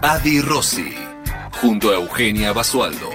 Adi Rossi, junto a Eugenia Basualdo.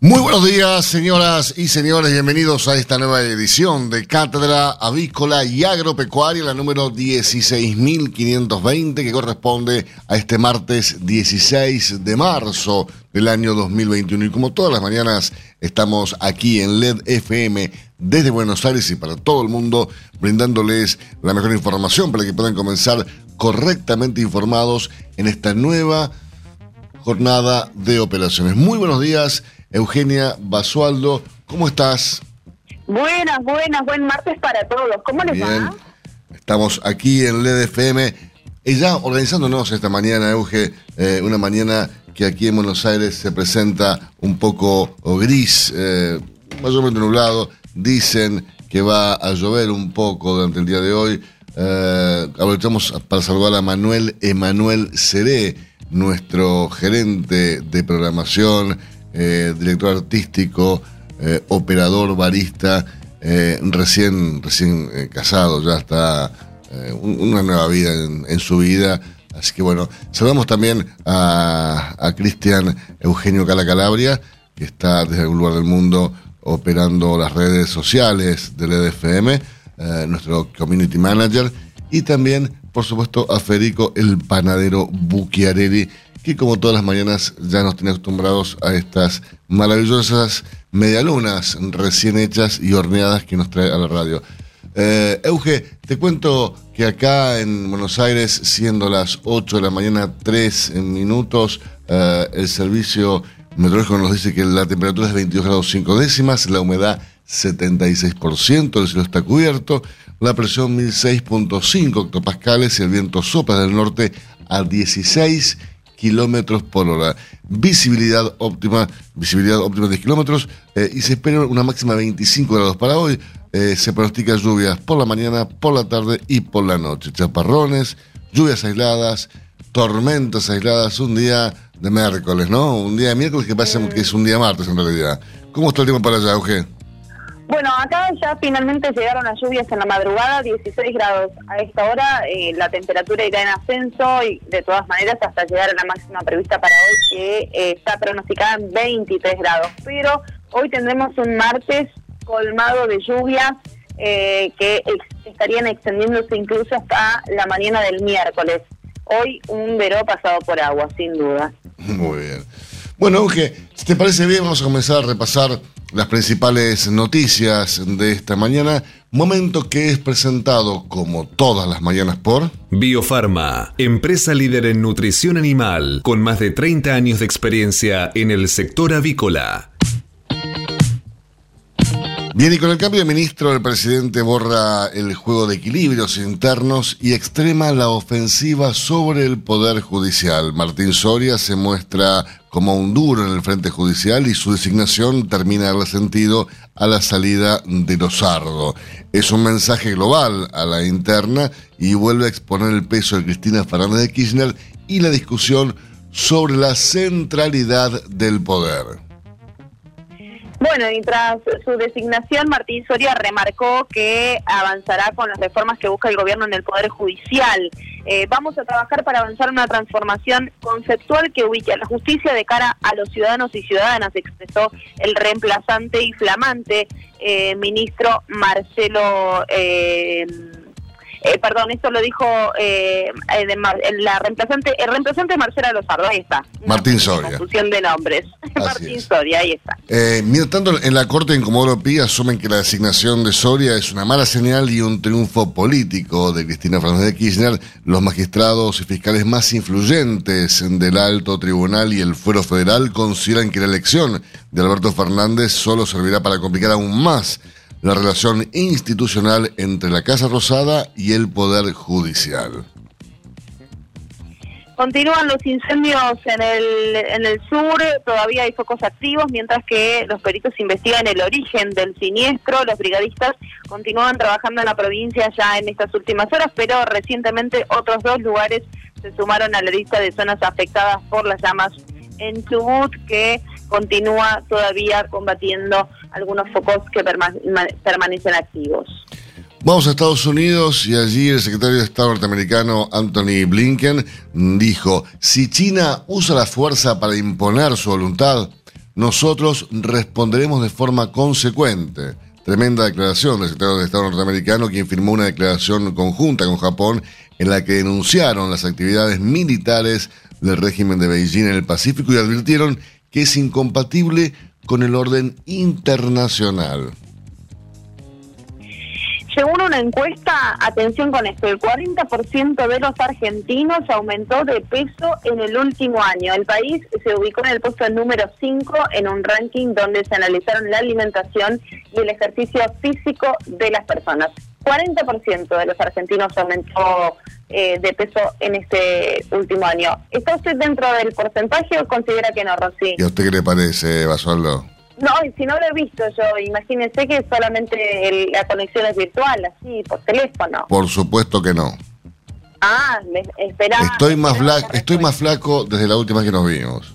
Muy buenos días, señoras y señores. Bienvenidos a esta nueva edición de Cátedra Avícola y Agropecuaria, la número 16.520, que corresponde a este martes 16 de marzo del año 2021. Y como todas las mañanas, estamos aquí en LED FM desde Buenos Aires y para todo el mundo, brindándoles la mejor información para que puedan comenzar correctamente informados en esta nueva jornada de operaciones. Muy buenos días. Eugenia Basualdo, ¿cómo estás? Buenas, buenas, buen martes para todos. ¿Cómo les va? Estamos aquí en LED FM, y ya organizándonos esta mañana, Euge, eh, una mañana que aquí en Buenos Aires se presenta un poco gris, eh, mayormente nublado. Dicen que va a llover un poco durante el día de hoy. Eh, aprovechamos para saludar a Manuel Emanuel Seré, nuestro gerente de programación, eh, director artístico, eh, operador, barista, eh, recién, recién casado, ya está una nueva vida en, su vida. Así que bueno, saludamos también a, Cristian Eugenio Cala Calabria, que está desde algún lugar del mundo operando las redes sociales del EDFM, nuestro community manager, y también, por supuesto, a Federico el panadero Bucchiarelli, que como todas las mañanas ya nos tiene acostumbrados a estas maravillosas medialunas recién hechas y horneadas que nos trae a la radio. Eh, Euge, te cuento que acá en Buenos Aires, siendo las 8 de la mañana, 3 minutos, eh, el servicio meteorológico nos dice que la temperatura es 22 grados 5 décimas, la humedad 76%, el cielo está cubierto, la presión 1006.5 hectopascales y el viento sopla del norte a 16 kilómetros por hora. Visibilidad óptima, visibilidad óptima de 10 kilómetros eh, y se espera una máxima de 25 grados para hoy. Eh, se pronostica lluvias por la mañana, por la tarde y por la noche. Chaparrones, lluvias aisladas, tormentas aisladas, un día de miércoles, ¿no? Un día de miércoles que pasa que es un día martes en realidad. ¿Cómo está el tiempo para allá, Euge? Bueno, acá ya finalmente llegaron las lluvias en la madrugada, 16 grados. A esta hora eh, la temperatura irá en ascenso y de todas maneras hasta llegar a la máxima prevista para hoy que eh, está pronosticada en 23 grados. Pero hoy tendremos un martes colmado de lluvias eh, que estarían extendiéndose incluso hasta la mañana del miércoles. Hoy un veró pasado por agua, sin duda. Muy bien. Bueno, Euge, si te parece bien, vamos a comenzar a repasar las principales noticias de esta mañana, momento que es presentado como todas las mañanas por Biofarma, empresa líder en nutrición animal, con más de 30 años de experiencia en el sector avícola. Bien, y con el cambio de ministro, el presidente borra el juego de equilibrios internos y extrema la ofensiva sobre el Poder Judicial. Martín Soria se muestra como un duro en el Frente Judicial y su designación termina de darle sentido a la salida de Lozardo. Es un mensaje global a la interna y vuelve a exponer el peso de Cristina Fernández de Kirchner y la discusión sobre la centralidad del poder. Bueno, y tras su designación, Martín Soria remarcó que avanzará con las reformas que busca el gobierno en el Poder Judicial. Eh, vamos a trabajar para avanzar una transformación conceptual que ubique a la justicia de cara a los ciudadanos y ciudadanas, expresó el reemplazante y flamante eh, ministro Marcelo. Eh, eh, perdón, esto lo dijo eh, eh la reemplazante, el reemplazante Marcela Lozardo, ahí está. Martín Soria. Confusión de nombres. Martín Soria, ahí está. Eh, mientras tanto, en la Corte en Comodoro Pi asumen que la designación de Soria es una mala señal y un triunfo político de Cristina Fernández de Kirchner. Los magistrados y fiscales más influyentes del alto tribunal y el fuero federal consideran que la elección de Alberto Fernández solo servirá para complicar aún más la relación institucional entre la Casa Rosada y el Poder Judicial. Continúan los incendios en el, en el sur, todavía hay focos activos, mientras que los peritos investigan el origen del siniestro. Los brigadistas continúan trabajando en la provincia ya en estas últimas horas, pero recientemente otros dos lugares se sumaron a la lista de zonas afectadas por las llamas en Chubut, que continúa todavía combatiendo algunos focos que permanecen activos. Vamos a Estados Unidos y allí el secretario de Estado norteamericano Anthony Blinken dijo, si China usa la fuerza para imponer su voluntad, nosotros responderemos de forma consecuente. Tremenda declaración del secretario de Estado norteamericano, quien firmó una declaración conjunta con Japón en la que denunciaron las actividades militares del régimen de Beijing en el Pacífico y advirtieron que es incompatible con el orden internacional. Según una encuesta, atención con esto, el 40% de los argentinos aumentó de peso en el último año. El país se ubicó en el puesto número 5 en un ranking donde se analizaron la alimentación y el ejercicio físico de las personas. 40% de los argentinos aumentó eh, de peso en este último año. ¿Está usted dentro del porcentaje o considera que no, Rosy? ¿Y a usted qué le parece, Basoldo? No, si no lo he visto yo, imagínense que solamente la conexión es virtual, así, por teléfono. Por supuesto que no. Ah, me, esperaba. Estoy más, flaco, estoy más flaco desde la última que nos vimos.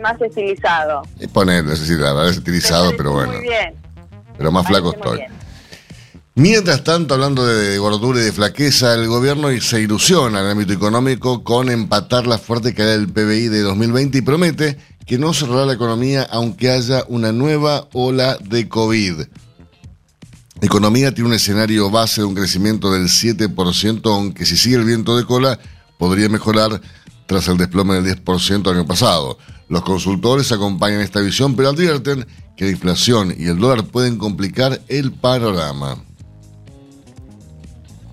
Más estilizado. Y poner, es estilizado, pero, bueno. Muy bien. Pero más flaco estoy. Mientras tanto, hablando de gordura y de flaqueza, el gobierno se ilusiona en el ámbito económico con empatar la fuerte caída del PBI de 2020 y promete que no cerrará la economía aunque haya una nueva ola de COVID. La economía tiene un escenario base de un crecimiento del 7%, aunque si sigue el viento de cola podría mejorar tras el desplome del 10% el año pasado. Los consultores acompañan esta visión, pero advierten que la inflación y el dólar pueden complicar el panorama.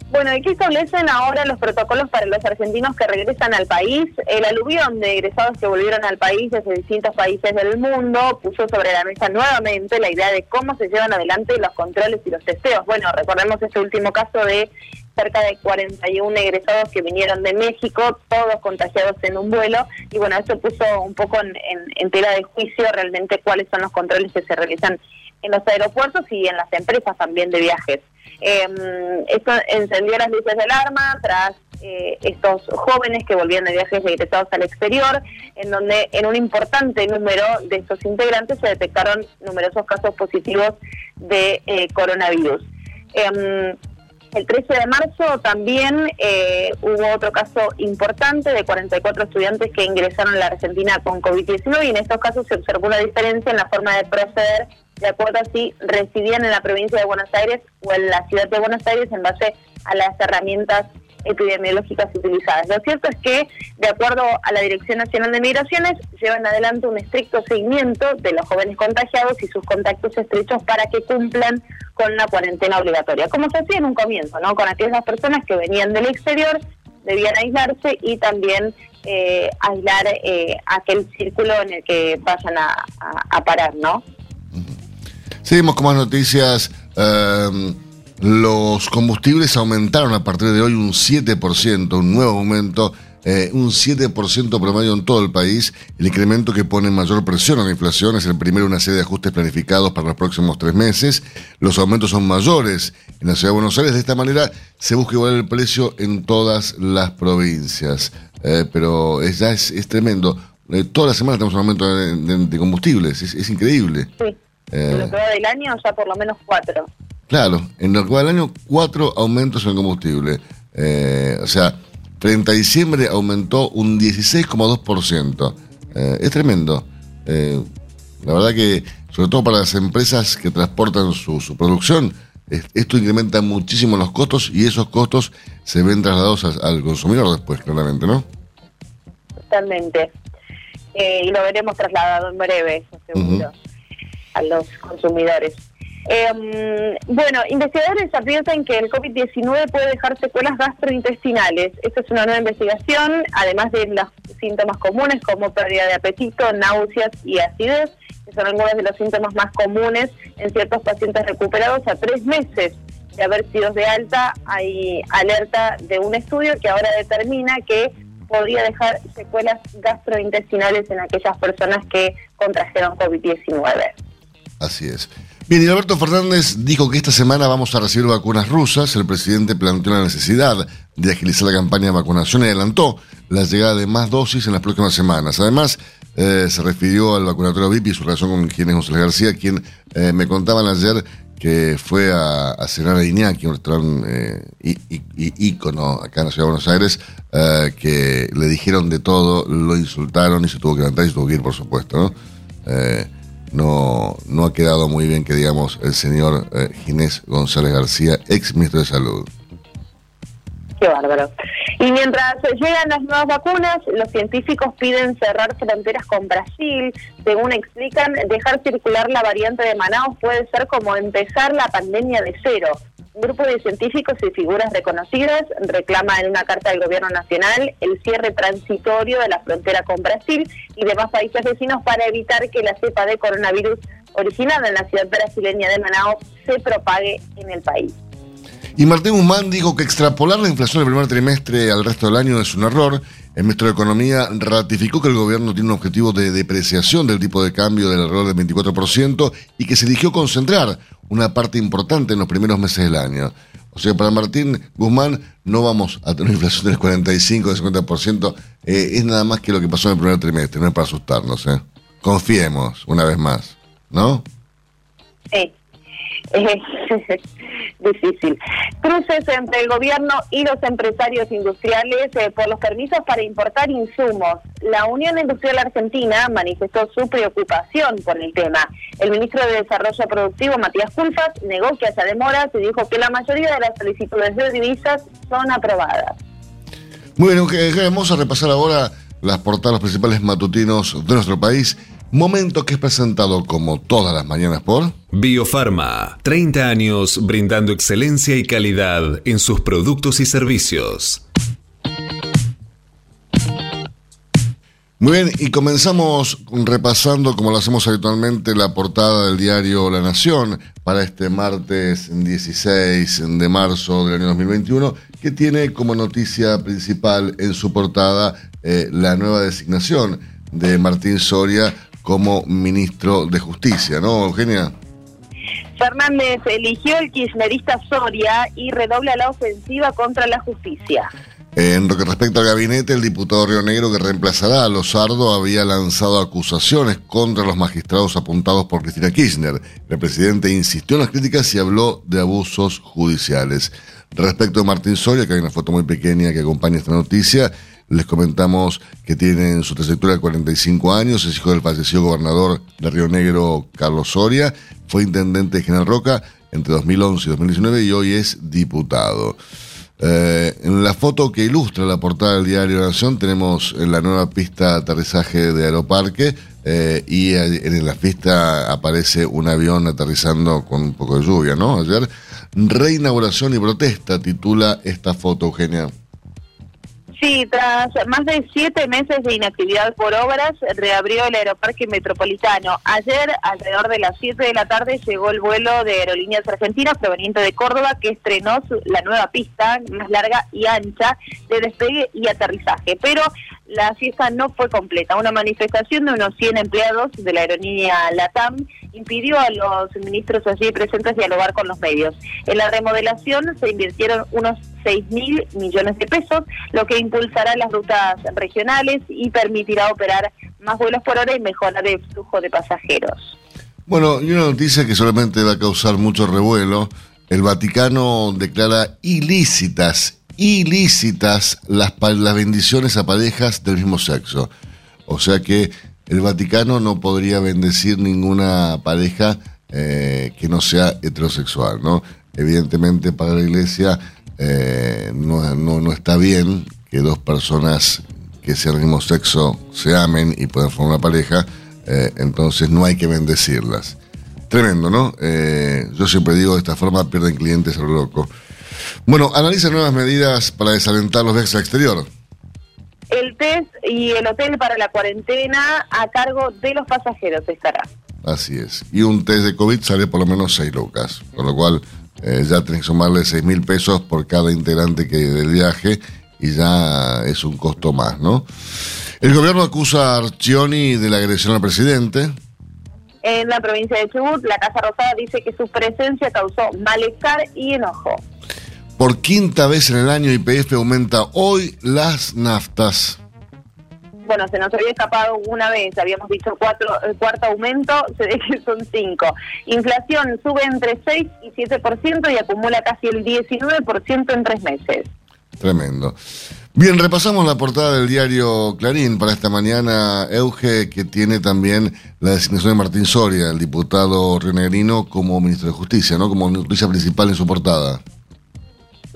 Bueno, ¿y qué establecen ahora los protocolos para los argentinos que regresan al país? El aluvión de egresados que volvieron al país desde distintos países del mundo puso sobre la mesa nuevamente la idea de cómo se llevan adelante los controles y los testeos. Bueno, recordemos este último caso de cerca de 41 egresados que vinieron de México, todos contagiados en un vuelo, y bueno, eso puso un poco en, en tela de juicio realmente cuáles son los controles que se realizan en los aeropuertos y en las empresas también de viajes. Eh, esto encendió las luces del arma tras eh, estos jóvenes que volvían de viajes egresados al exterior, en donde en un importante número de estos integrantes se detectaron numerosos casos positivos de eh, coronavirus. Em, el 13 de marzo también eh, hubo otro caso importante de 44 estudiantes que ingresaron a la Argentina con COVID-19 y en estos casos se observó una diferencia en la forma de proceder. De acuerdo a si residían en la provincia de Buenos Aires o en la ciudad de Buenos Aires en base a las herramientas epidemiológicas utilizadas. Lo cierto es que, de acuerdo a la Dirección Nacional de Migraciones, llevan adelante un estricto seguimiento de los jóvenes contagiados y sus contactos estrechos para que cumplan con la cuarentena obligatoria, como se hacía en un comienzo, ¿no? Con aquellas personas que venían del exterior, debían aislarse y también eh, aislar eh, aquel círculo en el que vayan a, parar, ¿no? Seguimos con más noticias. Em, los combustibles aumentaron a partir de hoy un 7%, un nuevo aumento, eh, un 7% promedio en todo el país. El incremento que pone mayor presión a la inflación es el primero de una serie de ajustes planificados para los próximos tres meses. Los aumentos son mayores en la ciudad de Buenos Aires. De esta manera se busca igualar el precio en todas las provincias. Eh, pero es, ya es, tremendo. Eh, toda la semana tenemos un aumento de, combustibles. Es, increíble. Sí. Eh, en lo que va del año ya por lo menos cuatro. Claro, en lo del año cuatro aumentos en el combustible. Eh, o sea, 30 de diciembre aumentó un 16,2%. Eh, es tremendo. Eh, la verdad que, sobre todo para las empresas que transportan su, su producción, esto incrementa muchísimo los costos y esos costos se ven trasladados al consumidor después, claramente, ¿no? Totalmente. y lo veremos trasladado en breve, seguro a los consumidores. Em, bueno, investigadores advierten que el COVID-19 puede dejar secuelas gastrointestinales. Esta es una nueva investigación, además de los síntomas comunes como pérdida de apetito, náuseas y acidez, que son algunos de los síntomas más comunes en ciertos pacientes recuperados a tres meses de haber sido de alta. Hay alerta de un estudio que ahora determina que podría dejar secuelas gastrointestinales en aquellas personas que contrajeron COVID-19. Así es. Bien, y Alberto Fernández dijo que esta semana vamos a recibir vacunas rusas. El presidente planteó la necesidad de agilizar la campaña de vacunación y adelantó la llegada de más dosis en las próximas semanas. Además, eh, se refirió al vacunatorio VIP y su relación con quien es José García, quien eh, me contaban ayer que fue a, cenar a Iñaki, un restaurante eh, ícono acá en la ciudad de Buenos Aires, eh, que le dijeron de todo, lo insultaron y se tuvo que levantar y se tuvo que ir, por supuesto, ¿no? No, no ha quedado muy bien que digamos el señor eh, Ginés González García, ex ministro de Salud. Qué bárbaro. Y mientras llegan las nuevas vacunas, los científicos piden cerrar fronteras con Brasil. Según explican, dejar circular la variante de Manaus puede ser como empezar la pandemia de cero. Un grupo de científicos y figuras reconocidas reclama en una carta del Gobierno Nacional el cierre transitorio de la frontera con Brasil y demás países vecinos para evitar que la cepa de coronavirus originada en la ciudad brasileña de Manaus se propague en el país. Y Martín Guzmán dijo que extrapolar la inflación del primer trimestre al resto del año es un error. El ministro de Economía ratificó que el gobierno tiene un objetivo de depreciación del tipo de cambio del error del 24% y que se eligió concentrar una parte importante en los primeros meses del año. O sea, para Martín Guzmán no vamos a tener una inflación del 45, del 50%. Eh, es nada más que lo que pasó en el primer trimestre, no es para asustarnos. ¿eh? Confiemos una vez más, ¿no? Sí. difícil. Cruces entre el gobierno y los empresarios industriales eh, por los permisos para importar insumos. La Unión Industrial Argentina manifestó su preocupación por el tema. El ministro de Desarrollo Productivo, Matías Culfas, negó que haya demoras y dijo que la mayoría de las solicitudes de divisas son aprobadas. Muy bien, vamos a repasar ahora las portadas principales matutinos de nuestro país. Momento que es presentado como todas las mañanas por Biofarma, 30 años brindando excelencia y calidad en sus productos y servicios. Muy bien, y comenzamos repasando, como lo hacemos habitualmente, la portada del diario La Nación para este martes 16 de marzo del año 2021, que tiene como noticia principal en su portada eh, la nueva designación de Martín Soria como ministro de Justicia, ¿no, Eugenia? Fernández eligió el kirchnerista Soria y redobla la ofensiva contra la justicia. En lo que respecta al gabinete, el diputado Río Negro que reemplazará a Lozardo había lanzado acusaciones contra los magistrados apuntados por Cristina Kirchner. El presidente insistió en las críticas y habló de abusos judiciales. Respecto a Martín Soria, que hay una foto muy pequeña que acompaña esta noticia, les comentamos que tiene en su trayectoria 45 años, es hijo del fallecido gobernador de Río Negro, Carlos Soria, fue intendente de General Roca entre 2011 y 2019 y hoy es diputado. Eh, en la foto que ilustra la portada del diario Nación tenemos la nueva pista de aterrizaje de Aeroparque eh, y en la pista aparece un avión aterrizando con un poco de lluvia, ¿no? Ayer, reinauguración y protesta titula esta foto, Eugenia. Sí, tras más de siete meses de inactividad por obras, reabrió el aeroparque metropolitano. Ayer, alrededor de las 7 de la tarde, llegó el vuelo de Aerolíneas Argentinas proveniente de Córdoba, que estrenó la nueva pista más larga y ancha de despegue y aterrizaje. Pero la fiesta no fue completa. Una manifestación de unos 100 empleados de la aerolínea LATAM impidió a los ministros allí presentes dialogar con los medios. En la remodelación se invirtieron unos 6 mil millones de pesos, lo que impulsará las rutas regionales y permitirá operar más vuelos por hora y mejorar el flujo de pasajeros. Bueno, y una noticia que solamente va a causar mucho revuelo. El Vaticano declara ilícitas, ilícitas las, las bendiciones a parejas del mismo sexo. O sea que el Vaticano no podría bendecir ninguna pareja eh, que no sea heterosexual, ¿no? Evidentemente para la Iglesia eh, no, no, está bien que dos personas que sean del mismo sexo se amen y puedan formar una pareja, eh, entonces no hay que bendecirlas. Tremendo, ¿no? Yo siempre digo de esta forma pierden clientes a lo loco. Bueno, analiza nuevas medidas para desalentar los viajes al exterior. El test y el hotel para la cuarentena a cargo de los pasajeros estará. Así es. Y un test de COVID sale por lo menos 6 lucas, con lo cual eh, ya tenés que sumarle 6 mil pesos por cada integrante que del viaje y ya es un costo más, ¿no? El gobierno acusa a Arcioni de la agresión al presidente. En la provincia de Chubut, la Casa Rosada dice que su presencia causó malestar y enojo. Por quinta vez en el año, IPF aumenta hoy las naftas. Bueno, se nos había escapado una vez, habíamos dicho cuatro, el cuarto aumento, se ve que son cinco. Inflación sube entre 6 y 7% y acumula casi el 19% en tres meses. Tremendo. Bien, repasamos la portada del diario Clarín para esta mañana, Euge, que tiene también la designación de Martín Soria, el diputado rionegrino, como ministro de Justicia, ¿no? Como noticia principal en su portada.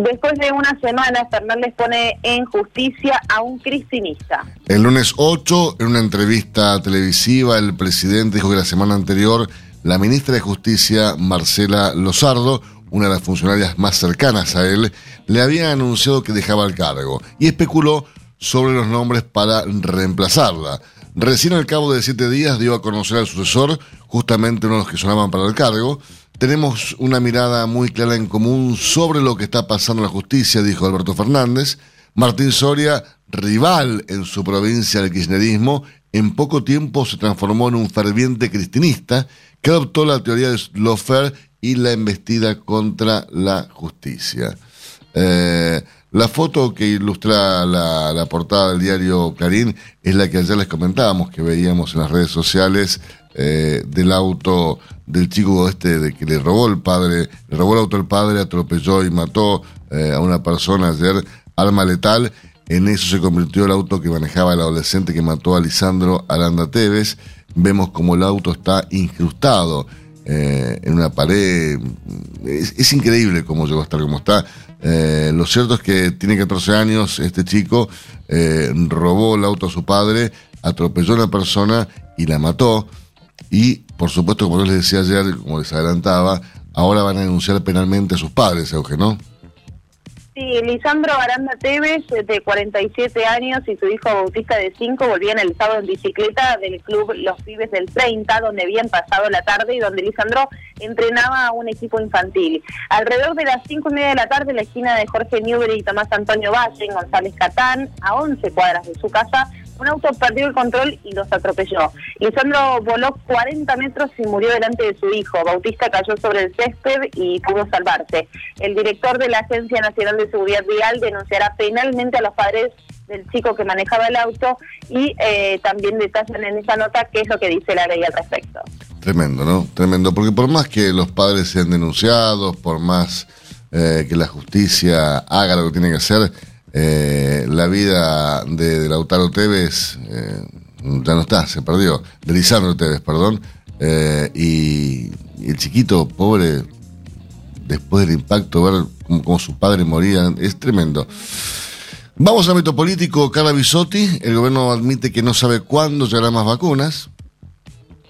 Después de una semana, Fernández pone en justicia a un cristinista. El lunes 8, en una entrevista televisiva, el presidente dijo que la semana anterior la ministra de Justicia, Marcela Lozardo, una de las funcionarias más cercanas a él, le había anunciado que dejaba el cargo y especuló sobre los nombres para reemplazarla. Recién al cabo de siete días dio a conocer al sucesor, justamente uno de los que sonaban para el cargo. Tenemos una mirada muy clara en común sobre lo que está pasando en la justicia, dijo Alberto Fernández. Martín Soria, rival en su provincia del kirchnerismo, en poco tiempo se transformó en un ferviente cristinista que adoptó la teoría de Lofer y la embestida contra la justicia. Eh, la foto que ilustra la, portada del diario Clarín es la que ayer les comentábamos, que veíamos en las redes sociales eh, del auto del chico este de que le robó el padre, le robó el auto el padre, atropelló y mató eh, a una persona ayer, arma letal. En eso se convirtió el auto que manejaba el adolescente que mató a Lisandro Aranda Tevez. Vemos como el auto está incrustado eh, en una pared. Es, increíble cómo llegó a estar como está. Eh, lo cierto es que tiene 14 años este chico, eh, robó el auto a su padre, atropelló a una persona y la mató. Y, por supuesto, como les decía ayer, como les adelantaba, ahora van a denunciar penalmente a sus padres, Eugenio. Sí, Lisandro Aranda Tevez, de 47 años, y su hijo Bautista de 5 volvían el sábado en bicicleta del club Los Pibes del 30, donde habían pasado la tarde y donde Lisandro entrenaba a un equipo infantil. Alrededor de las 5 y media de la tarde, en la esquina de Jorge Newbery y Tomás Antonio Valle, en González Catán, a 11 cuadras de su casa, un auto perdió el control y los atropelló. Lisandro voló 40 metros y murió delante de su hijo. Bautista cayó sobre el césped y pudo salvarse. El director de la Agencia Nacional de Seguridad Vial denunciará penalmente a los padres del chico que manejaba el auto y eh, también detallan en esa nota qué es lo que dice la ley al respecto. Tremendo, ¿no? Tremendo, porque por más que los padres sean denunciados, por más eh, que la justicia haga lo que tiene que hacer, eh, la vida de, Lautaro Tevez eh, ya no está, se perdió, de Lisandro Tevez, perdón, eh, y, el chiquito, pobre, después del impacto, ver cómo, su padre moría, es tremendo. Vamos al ámbito político, Carla Bisotti, el gobierno admite que no sabe cuándo llegarán más vacunas.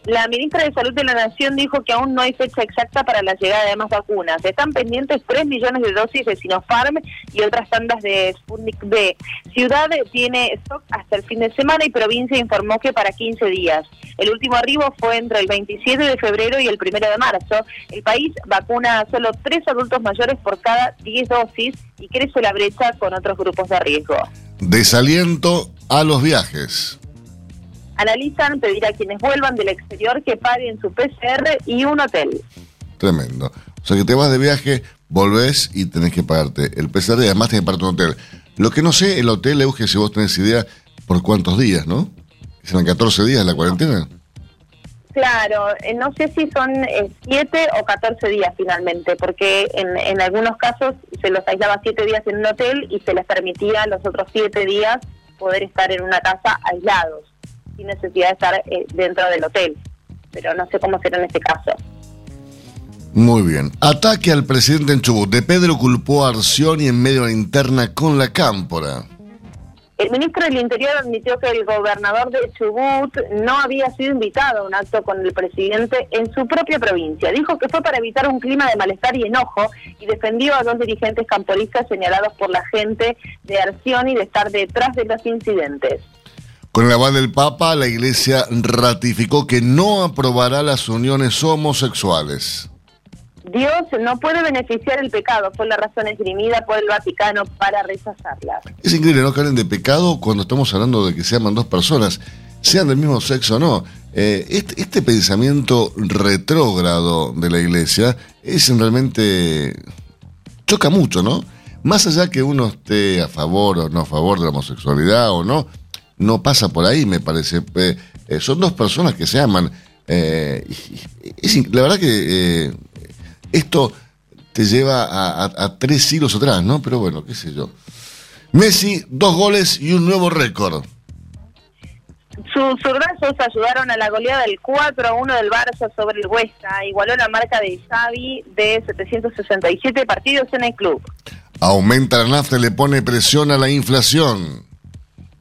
La ministra de Salud de la Nación dijo que aún no hay fecha exacta para la llegada de más vacunas. Están pendientes 3 millones de dosis de Sinopharm y otras tandas de Sputnik B. Ciudad tiene stock hasta el fin de semana y provincia informó que para 15 días. El último arribo fue entre el 27 de febrero y el 1 de marzo. El país vacuna a solo 3 adultos mayores por cada 10 dosis y crece la brecha con otros grupos de riesgo. Desaliento a los viajes analizan pedir a quienes vuelvan del exterior que paguen su PCR y un hotel. Tremendo. O sea que te vas de viaje, volvés y tenés que pagarte el PCR y además tenés que pagarte un hotel. Lo que no sé, el hotel, Euge, si vos tenés idea, por cuántos días, ¿no? ¿Serán 14 días la cuarentena? Claro, eh, no sé si son 7 eh, o 14 días finalmente, porque en, en algunos casos se los aislaba 7 días en un hotel y se les permitía los otros 7 días poder estar en una casa aislados sin necesidad de estar eh, dentro del hotel. Pero no sé cómo será en este caso. Muy bien. Ataque al presidente en Chubut. De Pedro culpó a Arcioni en medio de la interna con la cámpora. El ministro del Interior admitió que el gobernador de Chubut no había sido invitado a un acto con el presidente en su propia provincia. Dijo que fue para evitar un clima de malestar y enojo y defendió a dos dirigentes camporistas señalados por la gente de Arción y de estar detrás de los incidentes. Con el aval del Papa, la Iglesia ratificó que no aprobará las uniones homosexuales. Dios no puede beneficiar el pecado, fue la razón esgrimida por el Vaticano para rechazarla. Es increíble, ¿no? Que hablen de pecado cuando estamos hablando de que se aman dos personas, sean del mismo sexo o no. Eh, este, este, pensamiento retrógrado de la iglesia es realmente. choca mucho, ¿no? Más allá que uno esté a favor o no a favor de la homosexualidad o no, no pasa por ahí, me parece. Eh, eh, son dos personas que se aman. la verdad que esto te lleva a, tres siglos atrás, ¿no? Pero bueno, qué sé yo. Messi, dos goles y un nuevo récord. Sus zurdazos ayudaron a la goleada del 4 a 1 del Barça sobre el Huesca. Igualó la marca de Xavi de 767 partidos en el club. Aumenta la nafta y le pone presión a la inflación.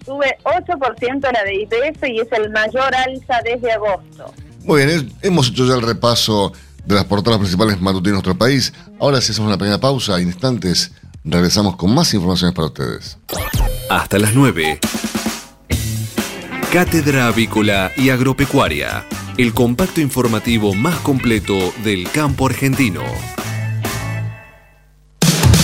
Sube 8% la de IPF y es el mayor alza desde agosto. Muy bien, hemos hecho ya el repaso de las portadas principales matutinas de nuestro país. Ahora si hacemos una pequeña pausa, en instantes regresamos con más informaciones para ustedes. Hasta las 9. Cátedra Avícola y Agropecuaria, el compacto informativo más completo del campo argentino.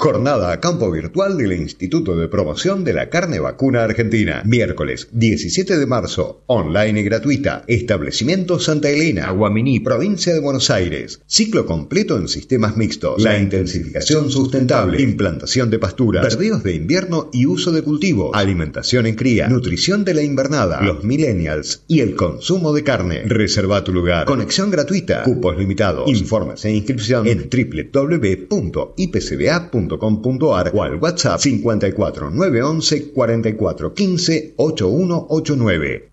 Jornada a campo virtual del Instituto de Promoción de la Carne Vacuna Argentina. Miércoles 17 de marzo, online gratuita. Establecimiento Santa Elena, Aguaminí, provincia de Buenos Aires. Ciclo completo en sistemas mixtos. La intensificación sustentable, implantación de pasturas, perdidos de invierno y uso de cultivo, alimentación en cría, nutrición de la invernada, los millennials y el consumo de carne. Reserva tu lugar. Conexión gratuita. Cupos limitados. Informes e inscripción en www.ipcba.com .com.ar o al WhatsApp 54 911 44 15 8189.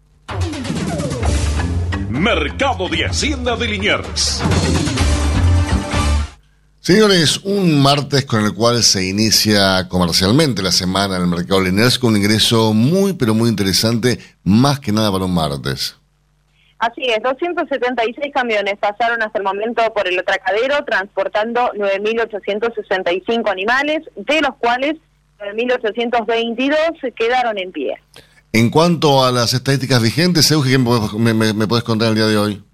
Mercado de Hacienda de Liniers. Señores, un martes con el cual se inicia comercialmente la semana en el mercado de Liniers con un ingreso muy pero muy interesante, más que nada para un martes. Así es, 276 camiones pasaron hasta el momento por el atracadero transportando 9.865 animales, de los cuales 9.822 quedaron en pie. En cuanto a las estadísticas vigentes, Eugenio, me, me, me puedes contar el día de hoy?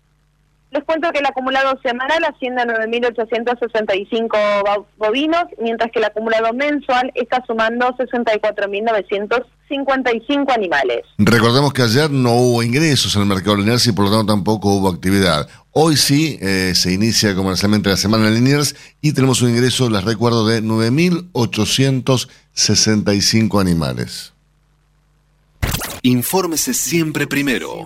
Les cuento que el acumulado semanal asciende a 9.865 bovinos, mientras que el acumulado mensual está sumando 64.955 animales. Recordemos que ayer no hubo ingresos en el mercado Liniers y por lo tanto tampoco hubo actividad. Hoy sí eh, se inicia comercialmente la semana en Liniers y tenemos un ingreso, les recuerdo, de 9.865 animales. Infórmese siempre primero.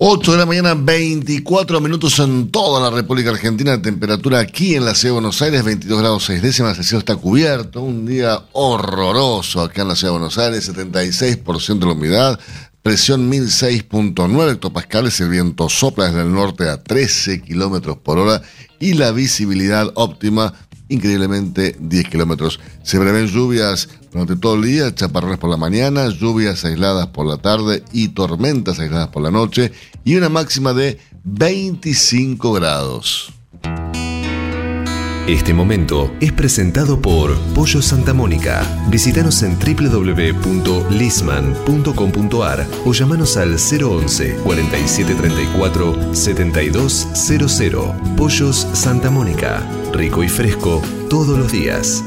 8 de la mañana, 24 minutos en toda la República Argentina. Temperatura aquí en la ciudad de Buenos Aires, 22 grados 6 décimas. El cielo está cubierto. Un día horroroso acá en la ciudad de Buenos Aires, 76% de la humedad. Presión 1006.9 hectopascales. El viento sopla desde el norte a 13 kilómetros por hora. Y la visibilidad óptima increíblemente 10 kilómetros. Se prevén lluvias durante todo el día, chaparrones por la mañana, lluvias aisladas por la tarde y tormentas aisladas por la noche y una máxima de 25 grados. Este momento es presentado por Pollo Santa Mónica. Visítanos en www.lisman.com.ar o llamanos al 011 4734 7200. Pollos Santa Mónica. Rico y fresco todos los días.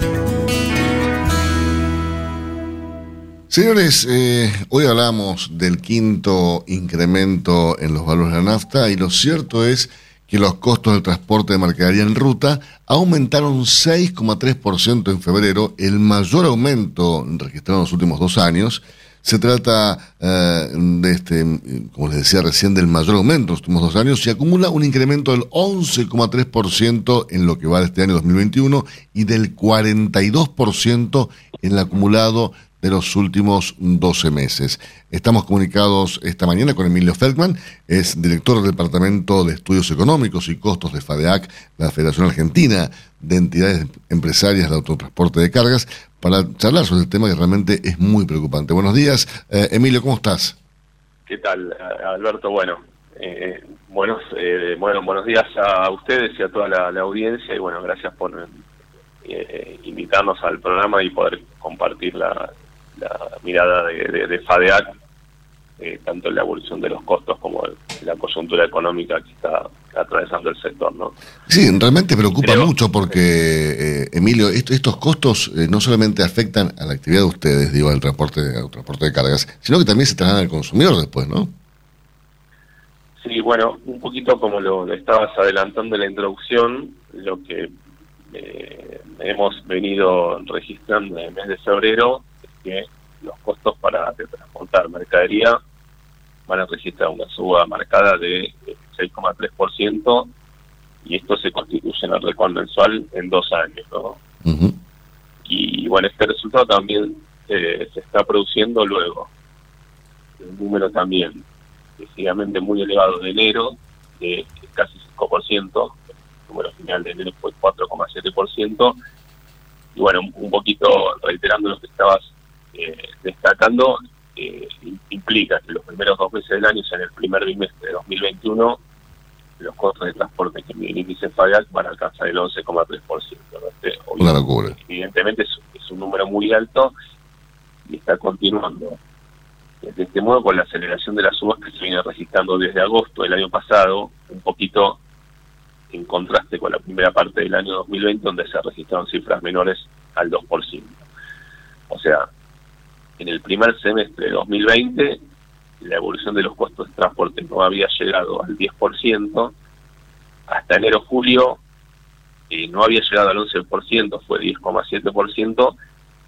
Señores, eh, hoy hablamos del quinto incremento en los valores de la nafta y lo cierto es que los costos del transporte de mercadería en ruta aumentaron 6,3% en febrero, el mayor aumento registrado en los últimos dos años. Se trata eh, de este, como les decía recién, del mayor aumento en los últimos dos años y acumula un incremento del 11,3% en lo que va de este año 2021 y del 42% en el acumulado de los últimos 12 meses. Estamos comunicados esta mañana con Emilio Feldman, es director del Departamento de Estudios Económicos y Costos de FADEAC, la Federación Argentina de Entidades Empresarias de Autotransporte de Cargas, para charlar sobre el tema que realmente es muy preocupante. Buenos días, eh, Emilio, ¿cómo estás? ¿Qué tal, Alberto? Bueno, eh, buenos, eh, bueno, buenos días a ustedes y a toda la, audiencia y bueno, gracias por invitarnos al programa y poder compartir la, la mirada de, de, FADEAC, eh, tanto en la evolución de los costos como en la coyuntura económica que está atravesando el sector. ¿no? Sí, realmente preocupa mucho porque, eh, Emilio, estos costos eh, no solamente afectan a la actividad de ustedes, digo, al transporte, al transporte de cargas, sino que también se trasladan al consumidor después, ¿no? Sí, bueno, un poquito como lo, estabas adelantando en la introducción, lo que hemos venido registrando en el mes de febrero que los costos para transportar mercadería van a registrar una suba marcada de 6,3% y esto se constituye en el récord mensual en dos años. ¿no? Y bueno, este resultado también eh, se está produciendo luego. Un número también decididamente muy elevado de enero, de casi 5%, el número final de enero fue 4,7%. Y bueno, un poquito reiterando lo que estabas eh, destacando eh, implica que los primeros dos meses del año, o sea, en el primer bimestre de 2021, los costos de transporte que el índice FAGAC van a alcanzar el 11,3%. Este, Una locura. Evidentemente es, un número muy alto y está continuando. De este modo, con la aceleración de las subas que se viene registrando desde agosto del año pasado, un poquito en contraste con la primera parte del año 2020, donde se registraron cifras menores al 2%. O sea, en el primer semestre de 2020 la evolución de los costos de transporte no había llegado al 10%, hasta enero-julio eh, no había llegado al 11%, fue 10,7%,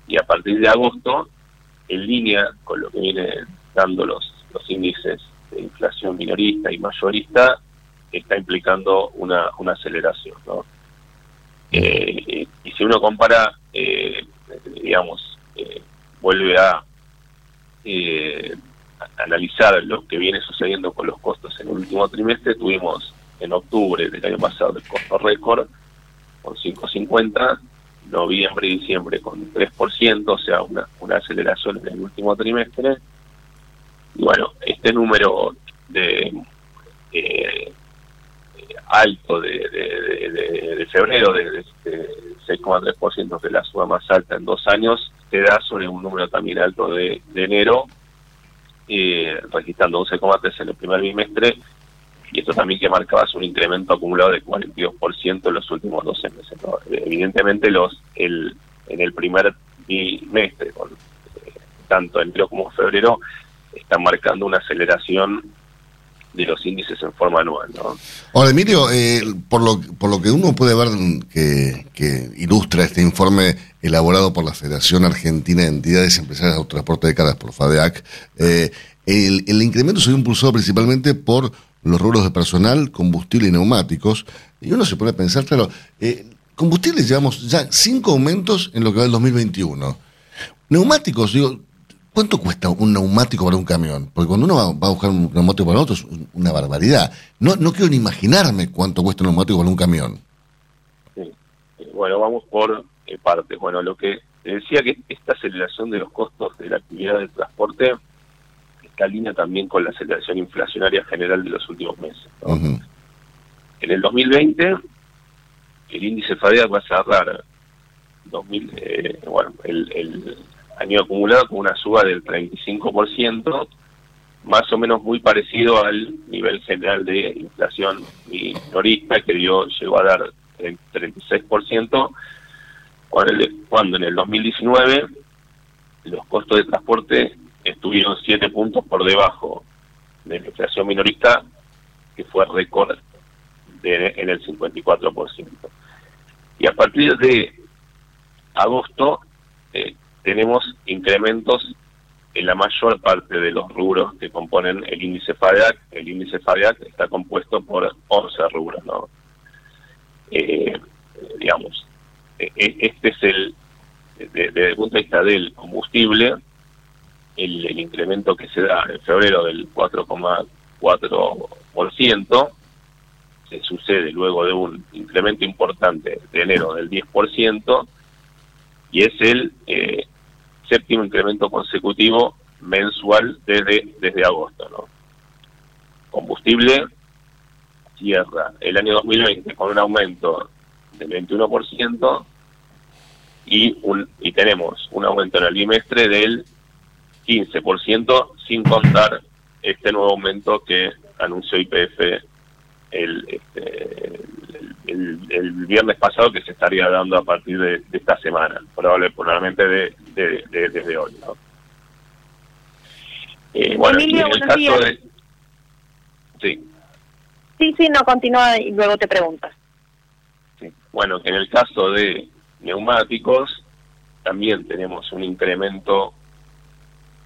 y a partir de agosto, en línea con lo que vienen dando los, los índices de inflación minorista y mayorista, está implicando una, una aceleración. ¿no? Eh, y si uno compara, eh, digamos, vuelve a eh, analizar lo que viene sucediendo con los costos en el último trimestre, tuvimos en octubre del año pasado el costo récord con 5.50, noviembre y diciembre con 3%, o sea, una, una aceleración en el último trimestre. Y bueno, este número de eh, alto de, de, febrero, de, 6,3%, que es la suba más alta en dos años, se da sobre un número también alto de, enero, eh, registrando 11,3 en el primer bimestre, y esto también que marcaba un incremento acumulado de 42% en los últimos 12 meses. Evidentemente, los el en el primer bimestre, con, eh, tanto enero como febrero, están marcando una aceleración de los índices en forma anual. ¿no? Ahora, Emilio, eh, por, lo, por lo que uno puede ver que, ilustra este informe elaborado por la Federación Argentina de Entidades Empresarias de Autotransporte de Cargas, por FADEAC, eh, el, el, incremento se ha impulsado principalmente por los rubros de personal, combustible y neumáticos. Y uno se puede pensar, claro, eh, combustibles llevamos ya cinco aumentos en lo que va del 2021. Neumáticos, digo, ¿Cuánto cuesta un neumático para un camión? Porque cuando uno va, a buscar un neumático para otro es una barbaridad. No, no quiero ni imaginarme cuánto cuesta un neumático para un camión. Sí. Bueno, vamos por eh, partes. Bueno, lo que decía que esta aceleración de los costos de la actividad del transporte está línea también con la aceleración inflacionaria general de los últimos meses. En el 2020 el índice FADEAC va a cerrar 2000, eh, bueno, el, el año acumulado con una suba del 35%, más o menos muy parecido al nivel general de inflación minorista que dio, llegó a dar el 36%, cuando en el 2019 los costos de transporte estuvieron 7 puntos por debajo de la inflación minorista, que fue récord en el 54%. Y a partir de agosto eh, tenemos incrementos en la mayor parte de los rubros que componen el índice FADEAC. El índice FADEAC está compuesto por 11 rubros, ¿no? Eh, digamos, e, e, este es el, desde el punto de vista del combustible, el, incremento que se da en febrero del 4,4% se sucede luego de un incremento importante de enero del 10%, y es el eh, séptimo incremento consecutivo mensual desde, desde agosto. ¿no? Combustible cierra el año 2020 con un aumento del 21% y, un, y tenemos un aumento en el bimestre del 15%, sin contar este nuevo aumento que anunció IPF el, este, el, viernes pasado que se estaría dando a partir de, esta semana, probablemente de, desde hoy. Eh, bueno, en el caso de... Sí. Sí, sí, no, continúa y luego te preguntas. Bueno, en el caso de neumáticos, también tenemos un incremento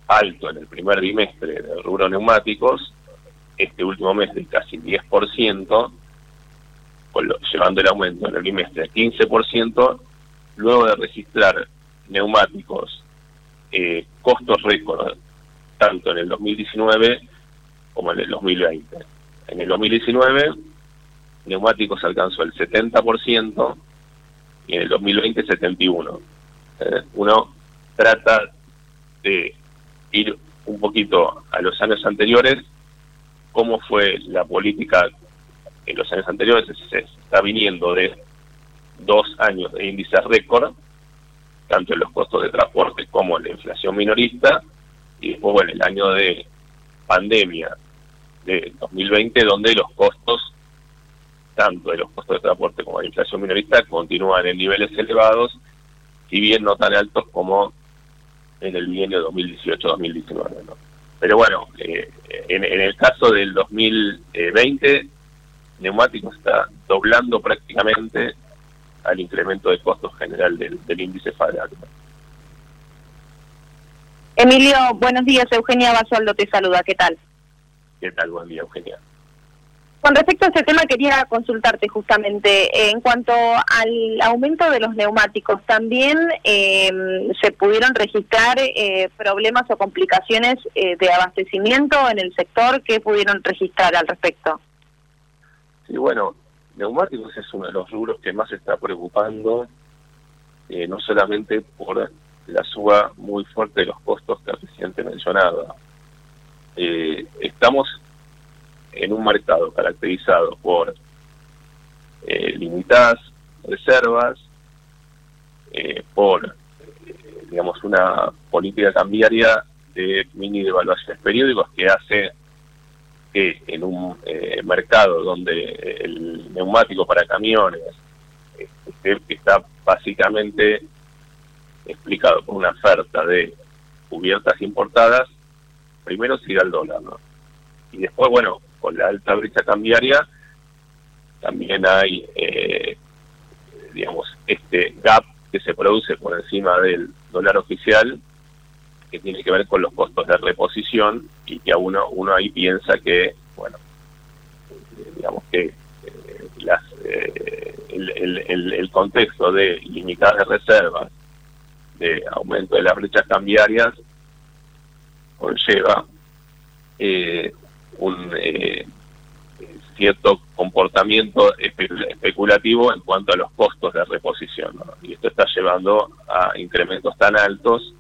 alto en el primer bimestre del rubro neumáticos, este último mes de casi 10%, llevando el aumento en el bimestre a 15%, luego de registrar neumáticos eh, costos récord, tanto en el 2019 como en el 2020. En el 2019, neumáticos alcanzó el 70% y en el 2020 71%. Eh, uno trata de ir un poquito a los años anteriores, cómo fue la política en los años anteriores, se está viniendo de dos años de índice récord, tanto en los costos de transporte como en la inflación minorista, y después, bueno, el año de pandemia de 2020, donde los costos, tanto de los costos de transporte como de la inflación minorista, continúan en niveles elevados, si bien no tan altos como en el bienio 2018-2019. ¿no? Pero bueno, eh, en, en, el caso del 2020, neumáticos está doblando prácticamente al incremento de costos general del, índice FADEAC. Emilio, buenos días. Eugenia Basualdo te saluda. ¿Qué tal? ¿Qué tal? Buen día, Eugenia. Con respecto a ese tema, quería consultarte justamente eh, en cuanto al aumento de los neumáticos. ¿También eh, se pudieron registrar eh, problemas o complicaciones de abastecimiento en el sector? ¿Qué pudieron registrar al respecto? Sí, bueno, neumáticos es uno de los rubros que más está preocupando, eh, no solamente por la suba muy fuerte de los costos que el presidente mencionaba. Eh, estamos en un mercado caracterizado por eh, limitadas reservas, por, digamos, una política cambiaria de mini devaluaciones periódicos que hace que en un eh, mercado donde el neumático para camiones este, está básicamente explicado por una oferta de cubiertas importadas, primero siga el dólar, ¿no? Y después, bueno, con la alta brecha cambiaria, también hay, eh, digamos, este gap que se produce por encima del dólar oficial que tiene que ver con los costos de reposición y que a uno, uno ahí piensa que, bueno, eh, digamos que eh, las, eh, el, el, contexto de limitadas reservas, de aumento de las brechas cambiarias, conlleva un cierto comportamiento especulativo en cuanto a los costos de reposición. Y esto está llevando a incrementos tan altos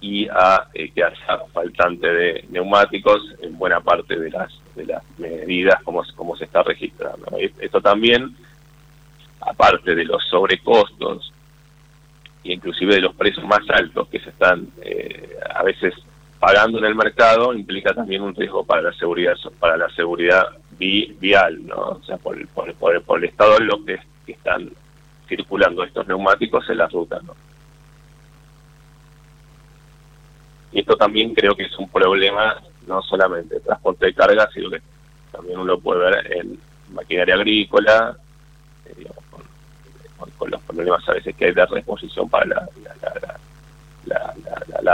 y a eh, que haya faltante de neumáticos en buena parte de las de las medidas como, se está registrando. Esto también aparte de los sobrecostos e inclusive de los precios más altos que se están eh, a veces pagando en el mercado, implica también un riesgo para la seguridad para la seguridad vial, ¿no? O sea, por, por, por, el estado en lo que, que están circulando estos neumáticos en las rutas, ¿no? Y esto también creo que es un problema no solamente de transporte de carga, sino que también uno puede ver en maquinaria agrícola, eh, con, los problemas a veces que hay de reposición para la,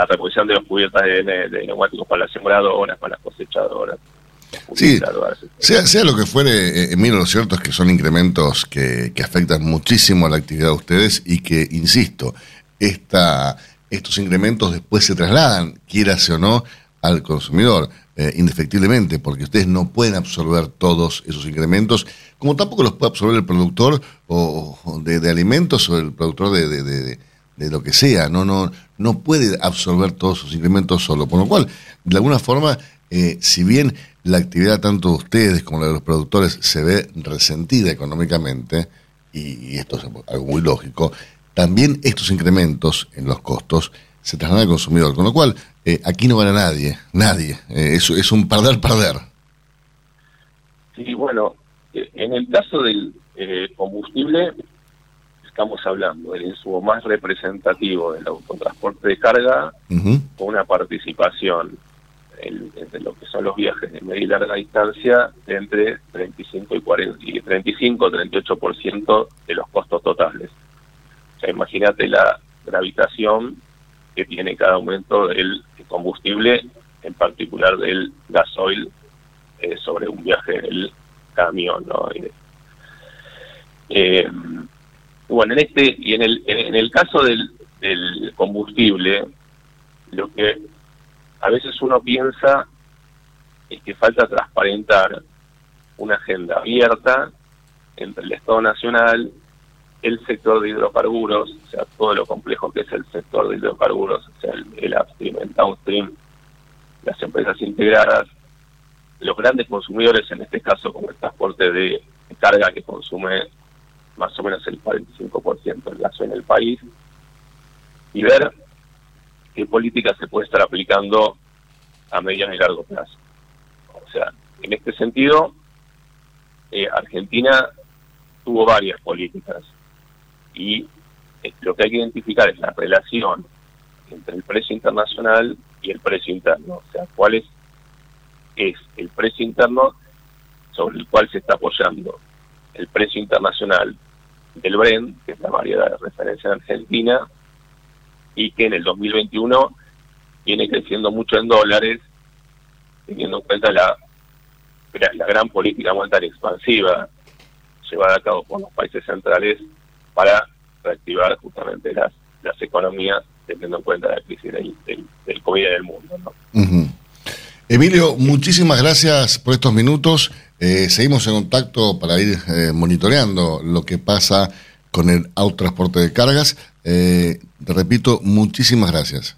reposición de los cubiertas de, neumáticos para las sembradoras, para las cosechadoras. Sí, sea, sea lo que fuere, eh, Emilio, lo cierto es que son incrementos que, que afectan muchísimo a la actividad de ustedes y que, insisto, esta estos incrementos después se trasladan, quierase o no, al consumidor, eh, indefectiblemente, porque ustedes no pueden absorber todos esos incrementos, como tampoco los puede absorber el productor o, de, alimentos o el productor de, de, de, lo que sea, no, no, no puede absorber todos esos incrementos solo, por lo cual, de alguna forma, eh, si bien la actividad tanto de ustedes como la de los productores se ve resentida económicamente, y, esto es algo muy lógico, también estos incrementos en los costos se trasladan al consumidor, con lo cual eh, aquí no gana nadie, nadie, eh, es, es un perder-perder. Sí, bueno, en el caso del combustible, estamos hablando del insumo más representativo del autotransporte de carga, con una participación en, lo que son los viajes de media y larga distancia de entre 35 y 40 y 35 38% de los costos totales imagínate la gravitación que tiene cada aumento del combustible, en particular del gasoil, eh, sobre un viaje del camión, ¿no? Eh, bueno, en este y en el en el caso del, del combustible, lo que a veces uno piensa es que falta transparentar una agenda abierta entre el Estado Nacional el sector de hidrocarburos, o sea, todo lo complejo que es el sector de hidrocarburos, o sea, el, upstream, el downstream, las empresas integradas, los grandes consumidores, en este caso como el transporte de carga que consume más o menos el 45% del gaso en el país, y ver qué políticas se puede estar aplicando a mediano y largo plazo. O sea, en este sentido, eh, Argentina tuvo varias políticas y eh, lo que hay que identificar es la relación entre el precio internacional y el precio interno, o sea, cuál es, es el precio interno sobre el cual se está apoyando el precio internacional del Brent, que es la variedad de referencia en Argentina, y que en el 2021 viene creciendo mucho en dólares, teniendo en cuenta la, la gran política monetaria expansiva llevada a cabo por los países centrales para reactivar justamente las, las economías teniendo en cuenta la crisis del, del, COVID en mundo. Emilio, muchísimas gracias por estos minutos. Eh, seguimos en contacto para ir eh, monitoreando lo que pasa con el autotransporte de cargas. Eh, te repito, muchísimas gracias.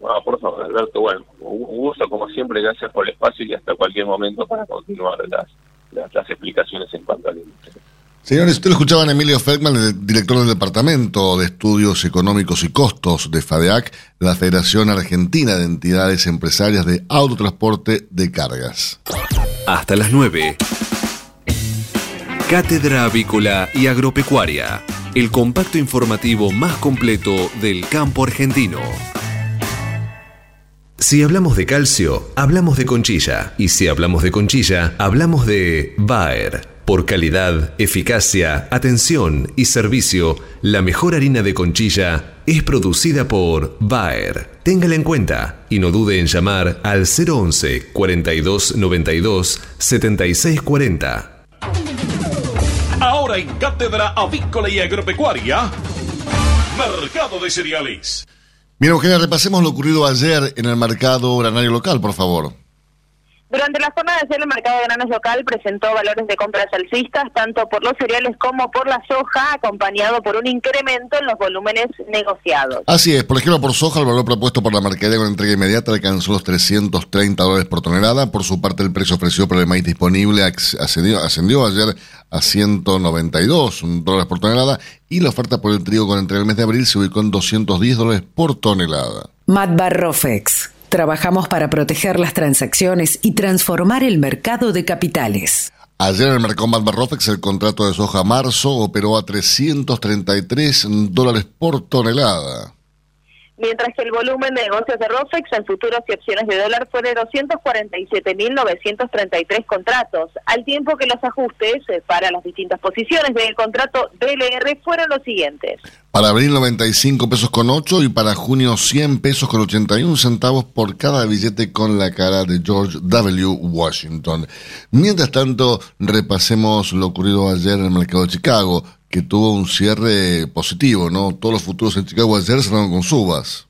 Bueno, por favor, Alberto, bueno, un gusto como siempre, gracias por el espacio y hasta cualquier momento para continuar las, explicaciones en cuanto al industria. Señores, usted lo escuchaban Emilio Feldman, el director del Departamento de Estudios Económicos y Costos de FADEAC, la Federación Argentina de Entidades Empresarias de Autotransporte de Cargas. Hasta las 9. Cátedra Avícola y Agropecuaria, el compacto informativo más completo del campo argentino. Si hablamos de calcio, hablamos de conchilla. Y si hablamos de conchilla, hablamos de Bayer. Por calidad, eficacia, atención y servicio, la mejor harina de conchilla es producida por Bayer. Téngala en cuenta y no dude en llamar al 011 42 92 76 40. Ahora en Cátedra Avícola y Agropecuaria, Mercado de Cereales. Bien, Eugenia, repasemos lo ocurrido ayer en el mercado granario local, por favor. Durante la jornada de ayer el mercado de granos local presentó valores de compras alcistas tanto por los cereales como por la soja, acompañado por un incremento en los volúmenes negociados. Así es, por ejemplo, por soja el valor propuesto por la mercadería con entrega inmediata alcanzó los 330 dólares por tonelada. Por su parte, el precio ofrecido por el maíz disponible ascendió, ascendió ayer a 192 dólares por tonelada y la oferta por el trigo con entrega el mes de abril se ubicó en 210 dólares por tonelada. Matt Barrofex Trabajamos para proteger las transacciones y transformar el mercado de capitales. Ayer en el mercado Rofex el contrato de soja marzo operó a 333 dólares por tonelada mientras que el volumen de negocios de ROFEX en futuros y opciones de dólar fue de 247.933 contratos, al tiempo que los ajustes eh, para las distintas posiciones del contrato DLR fueron los siguientes. Para abril 95 pesos con 8 y para junio 100 pesos con 81 centavos por cada billete con la cara de George W. Washington. Mientras tanto, repasemos lo ocurrido ayer en el mercado de Chicago que tuvo un cierre positivo, ¿no? Todos los futuros en Chicago ayer cerraron con subas.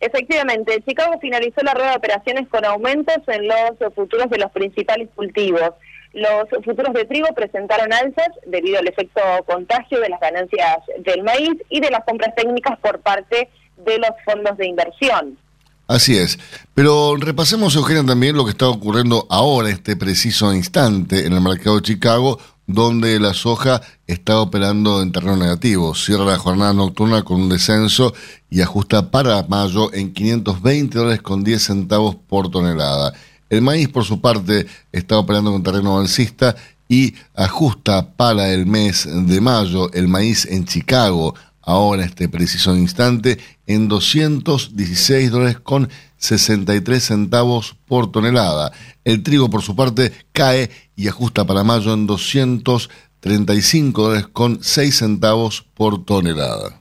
Efectivamente, Chicago finalizó la rueda de operaciones con aumentos en los futuros de los principales cultivos. Los futuros de trigo presentaron alzas debido al efecto contagio de las ganancias del maíz y de las compras técnicas por parte de los fondos de inversión. Así es. Pero repasemos, Eugenia, también lo que está ocurriendo ahora, este preciso instante, en el mercado de Chicago, donde la soja está operando en terreno negativo. Cierra la jornada nocturna con un descenso y ajusta para mayo en 520 dólares con 10 centavos por tonelada. El maíz, por su parte, está operando con terreno alcista y ajusta para el mes de mayo el maíz en Chicago, ahora este preciso instante, en 216 dólares con 63 centavos por tonelada. El trigo, por su parte, cae y ajusta para mayo en 235 dólares con 6 centavos por tonelada.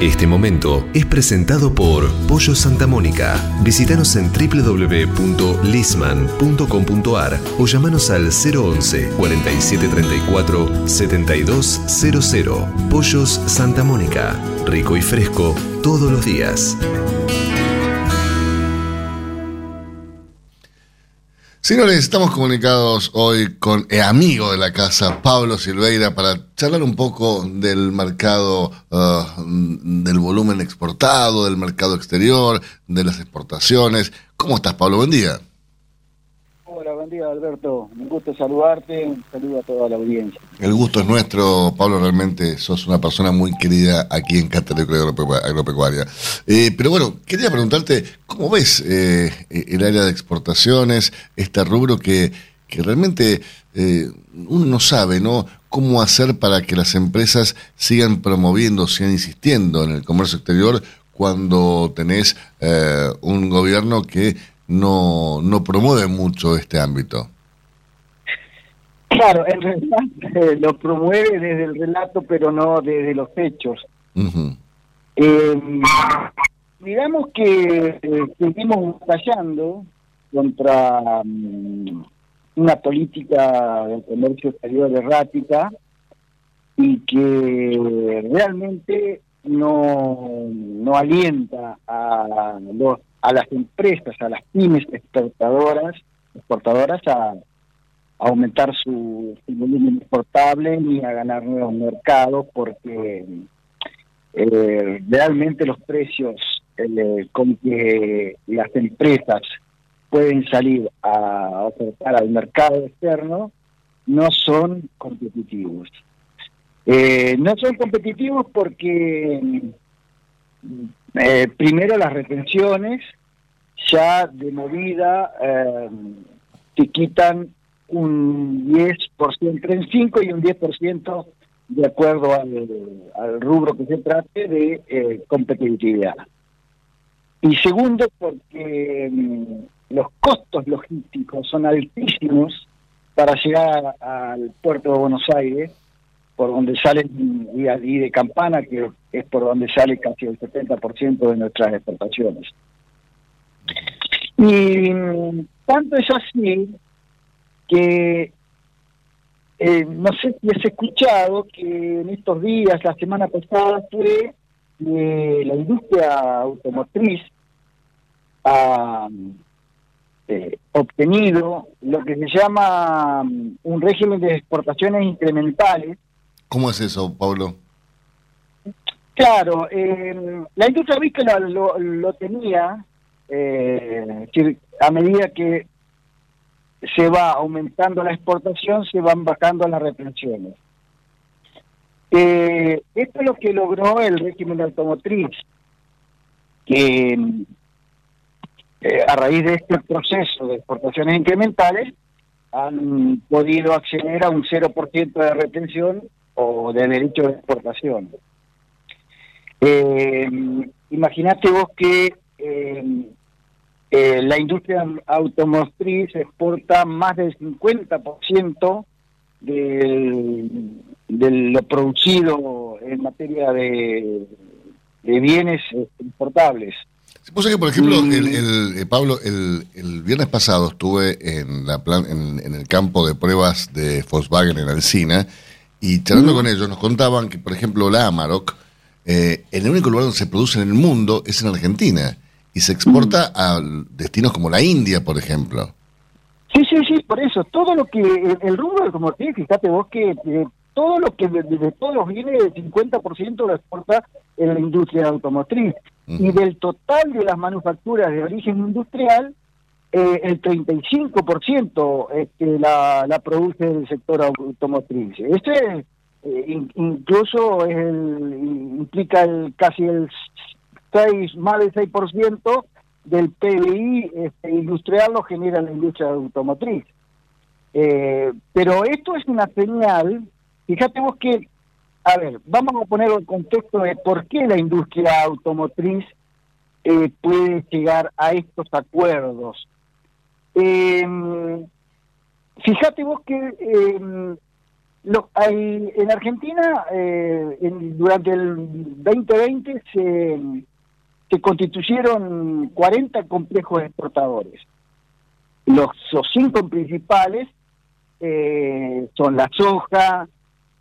Este momento es presentado por Pollo Santa Mónica. Visítanos en www.lisman.com.ar o llamanos al 011 4734 7200. Pollos Santa Mónica. Rico y fresco todos los días. Señores, estamos comunicados hoy con el amigo de la casa, Pablo Silveira, para charlar un poco del mercado, uh, del volumen exportado, del mercado exterior, de las exportaciones. ¿Cómo estás, Pablo? Buen día. Buen día Alberto. Un gusto saludarte, un saludo a toda la audiencia. El gusto es nuestro, Pablo, realmente sos una persona muy querida aquí en Cátedra Agropecuaria. Eh, pero bueno, quería preguntarte, ¿cómo ves eh, el área de exportaciones, este rubro que, que realmente eh, uno no sabe, ¿no? ¿Cómo hacer para que las empresas sigan promoviendo, sigan insistiendo en el comercio exterior cuando tenés un gobierno que no, no promueve mucho este ámbito. Claro, en realidad eh, lo promueve desde el relato, pero no desde los hechos. Eh, digamos que eh, seguimos batallando contra mm, una política de comercio exterior errática y que realmente no, no alienta a los a las empresas, a las pymes exportadoras, exportadoras a, aumentar su, volumen exportable ni a ganar nuevos mercados porque eh, realmente los precios eh, con que las empresas pueden salir a ofertar al mercado externo no son competitivos. Eh, no son competitivos porque eh, primero las retenciones, ya de movida eh, te quitan un 10%, entre un 5 y un 10% de acuerdo al, rubro que se trate de eh, competitividad. Y segundo, porque mm, los costos logísticos son altísimos para llegar al puerto de Buenos Aires por donde salen y, de Campana, que es por donde sale casi el 70% de nuestras exportaciones. Y tanto es así que eh, no sé si has escuchado que en estos días, la semana pasada, fue la industria automotriz a, eh, obtenido lo que se llama mm, un régimen de exportaciones incrementales. ¿Cómo es eso, Pablo? Claro, eh, la industria avícola lo, tenía, eh, a medida que se va aumentando la exportación, se van bajando las retenciones. Eh, esto es lo que logró el régimen automotriz, que eh, a raíz de este proceso de exportaciones incrementales han podido acceder a un 0% de retención o de derecho de exportación. Eh, Imagínate vos que eh, eh, la industria automotriz exporta más del 50% de, de lo producido en materia de, de bienes exportables. Vos que, por ejemplo, el, eh, Pablo, el, el, viernes pasado estuve en, la plan, en, el campo de pruebas de Volkswagen en Alcina y charlando con ellos nos contaban que, por ejemplo, la Amarok, eh, el único lugar donde se produce en el mundo es en Argentina y se exporta a destinos como la India, por ejemplo. Sí, sí, sí, por eso. Todo lo que, el, rubro como te fíjate vos que eh, todo lo que de, todos los bienes, el 50% lo exporta en la industria automotriz. Y del total de las manufacturas de origen industrial, eh, el 35% este, la, la produce el sector automotriz. Este eh, incluso implica el, casi el más del 6% del PBI este, industrial lo genera la industria automotriz. Eh, pero esto es una señal, fíjate vos que, a ver, vamos a poner el contexto de por qué la industria automotriz eh, puede llegar a estos acuerdos. Em, fíjate vos que lo, hay, en Argentina, eh, durante el 2020 se se constituyeron 40 complejos exportadores. Los, cinco principales eh, son la soja,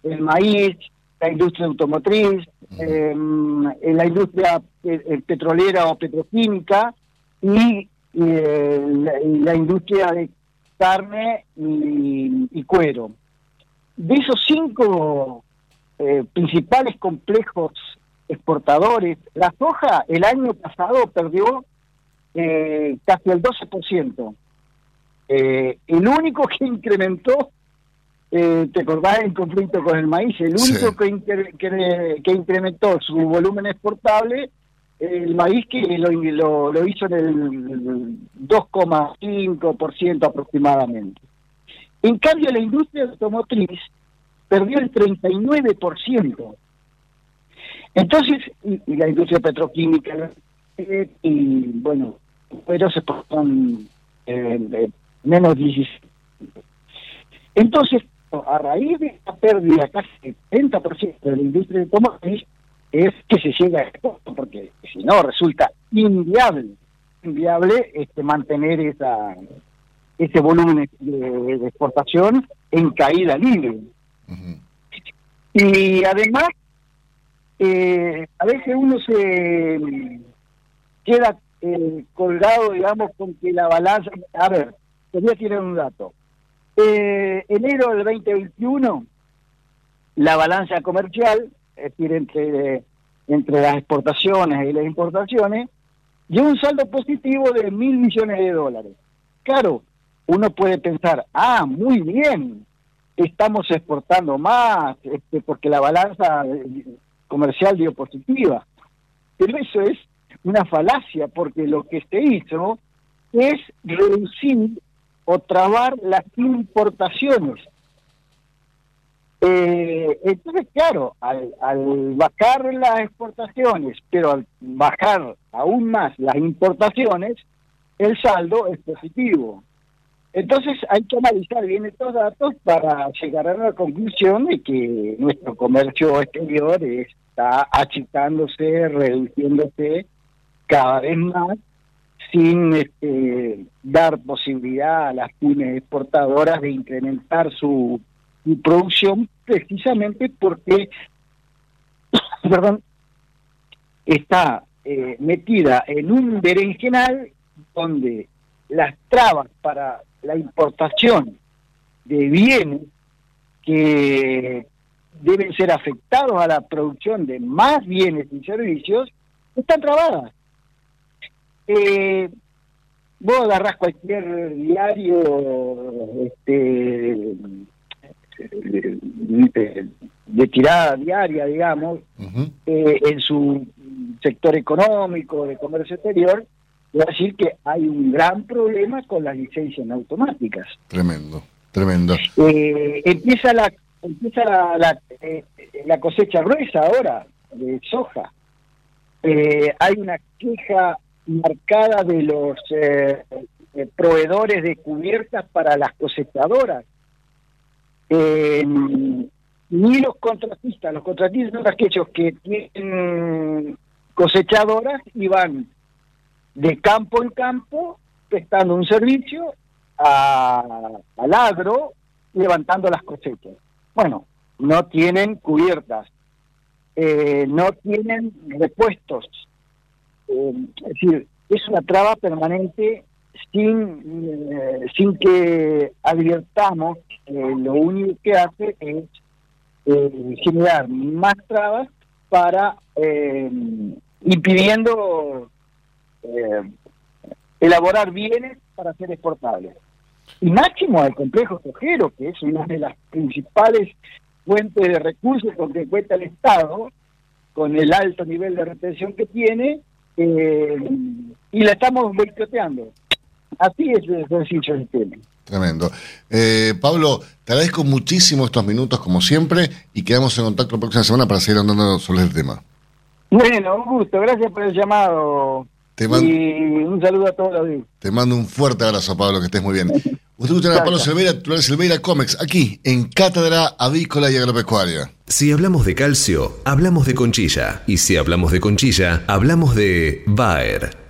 el maíz, la industria automotriz, em, la industria eh, petrolera o petroquímica y, la, industria de carne y, cuero. De esos cinco eh, principales complejos exportadores. La soja el año pasado perdió eh, casi el 12%. Eh, el único que incrementó, eh, te acordás en conflicto con el maíz, el único que, que, incrementó su volumen exportable, el maíz que lo, lo, hizo en el 2,5% aproximadamente. En cambio, la industria automotriz perdió el 39%. Entonces, y, la industria petroquímica, y bueno, pero se ponen eh, menos 16. Entonces, a raíz de esta pérdida casi 30% de la industria automotriz, es que se llega a esto, porque si no resulta inviable, inviable este, mantener esa ese volumen de, exportación en caída libre. Y además eh, a veces uno se queda eh, colgado, digamos, con que la balanza... A ver, quería tirar un dato. Eh, enero del 2021, la balanza comercial, decir, entre, entre las exportaciones y las importaciones, dio un saldo positivo de mil millones de dólares. Claro, uno puede pensar, ah, muy bien, estamos exportando más, este, porque la balanza comercial positiva, Pero eso es una falacia, porque lo que se hizo es reducir o trabar las importaciones. Eh, entonces, claro, al, bajar las exportaciones, pero al bajar aún más las importaciones, el saldo es positivo. Entonces hay que analizar bien estos datos para llegar a la conclusión de que nuestro comercio exterior está achicándose, reduciéndose cada vez más sin este, dar posibilidad a las pymes exportadoras de incrementar su, producción precisamente porque perdón, está eh, metida en un berenjenal donde las trabas para la importación de bienes que deben ser afectados a la producción de más bienes y servicios están trabadas. Eh, vos agarrás cualquier diario este, de, tirada diaria, digamos, eh, en su sector económico, de comercio exterior, voy a decir que hay un gran problema con las licencias automáticas. Tremendo, tremendo. Eh, empieza la empieza la, eh, la, cosecha gruesa ahora de soja. hay una queja marcada de los proveedores de cubiertas para las cosechadoras eh, ni los contratistas, los contratistas son aquellos que tienen cosechadoras y van de campo en campo prestando un servicio al agro levantando las cosechas. Bueno, no tienen cubiertas, eh, no tienen repuestos. Eh, es decir, es una traba permanente sin, eh, sin que advirtamos lo único que hace es eh, generar más trabas para eh, impidiendo elaborar bienes para ser exportables. Y máximo al complejo cojero, que es una de las principales fuentes de recursos con que cuenta el Estado, con el alto nivel de retención que tiene, y la estamos boicoteando. Así es de sencillo el tema. Tremendo. Eh, Pablo, te agradezco muchísimo estos minutos, como siempre, y quedamos en contacto la próxima semana para seguir andando sobre el tema. Bueno, un gusto. Gracias por el llamado. y un saludo a todos los Te mando un fuerte abrazo, Pablo, que estés muy bien. Usted escucha a Pablo Silveira, titular Silveira Comex, aquí en Cátedra Avícola y Agropecuaria. Si hablamos de calcio, hablamos de conchilla. Y si hablamos de conchilla, hablamos de Bayer.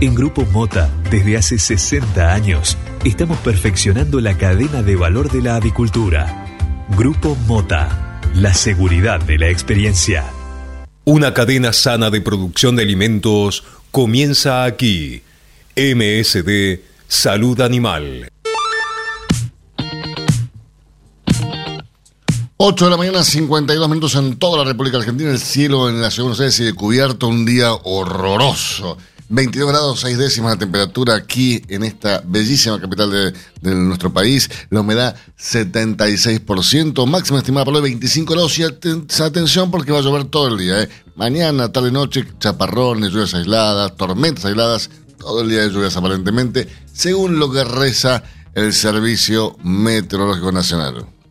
En Grupo Mota, desde hace 60 años, estamos perfeccionando la cadena de valor de la avicultura. Grupo Mota, la seguridad de la experiencia. Una cadena sana de producción de alimentos comienza aquí. MSD Salud Animal. 8 de la mañana, 52 minutos en toda la República Argentina. El cielo en la ciudad de Buenos Aires sigue cubierto, un día horroroso. 22 grados 6 décimas la temperatura aquí en esta bellísima capital de, nuestro país. La humedad 76%, máxima estimada para hoy 25 grados. Y atención porque va a llover todo el día. ¿eh? Mañana, tarde, noche, chaparrones, lluvias aisladas, tormentas aisladas. Todo el día de lluvias aparentemente, según lo que reza el Servicio Meteorológico Nacional.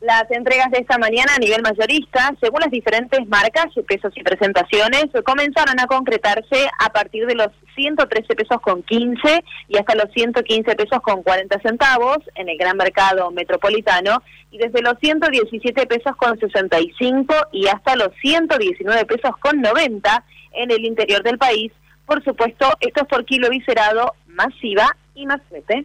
Las entregas de esta mañana a nivel mayorista, según las diferentes marcas, pesos y presentaciones, comenzaron a concretarse a partir de los 113 pesos con 15 y hasta los 115 pesos con 40 centavos en el gran mercado metropolitano y desde los 117 pesos con 65 y hasta los 119 pesos con 90 en el interior del país. Por supuesto, esto es por kilo viscerado, masiva y más fuerte.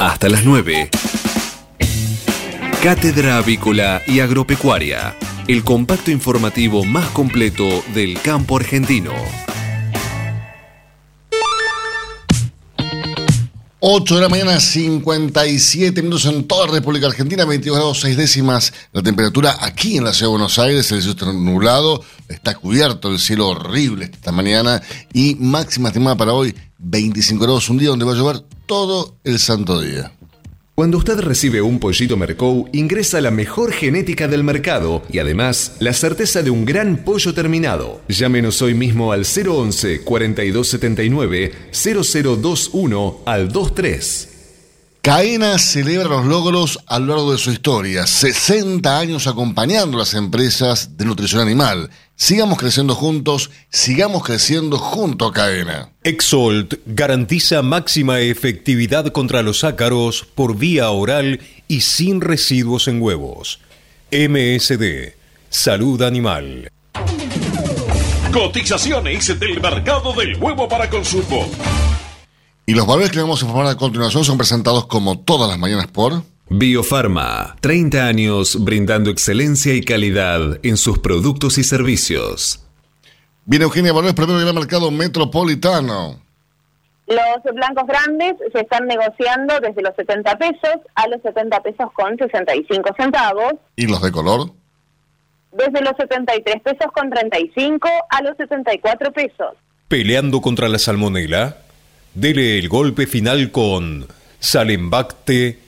Hasta las 9. Cátedra Avícola y Agropecuaria, el compacto informativo más completo del campo argentino. 8 de la mañana, 57 minutos en toda la República Argentina, 22 grados 6 décimas la temperatura aquí en la ciudad de Buenos Aires, el cielo está nublado, está cubierto el cielo horrible esta mañana y máxima estimada para hoy 25 grados, un día donde va a llover todo el santo día. Cuando usted recibe un pollito Mercou, ingresa la mejor genética del mercado y además la certeza de un gran pollo terminado. Llámenos hoy mismo al 011 4279 0021 al 23. Caena celebra los logros a lo largo de su historia, 60 años acompañando a las empresas de nutrición animal. Sigamos creciendo juntos, sigamos creciendo junto a Caena. Exolt garantiza máxima efectividad contra los ácaros por vía oral y sin residuos en huevos. MSD, Salud Animal. Cotizaciones del mercado del huevo para consumo. Y los valores que vamos a informar a continuación son presentados como todas las mañanas por Biofarma, 30 años brindando excelencia y calidad en sus productos y servicios. Bien, Eugenia Valores, primero en el mercado metropolitano. Los blancos grandes se están negociando desde los 70 pesos a los 70 pesos con 65 centavos. ¿Y los de color? Desde los 73 pesos con 35 a los 74 pesos. Peleando contra la salmonela, dele el golpe final con Salembacte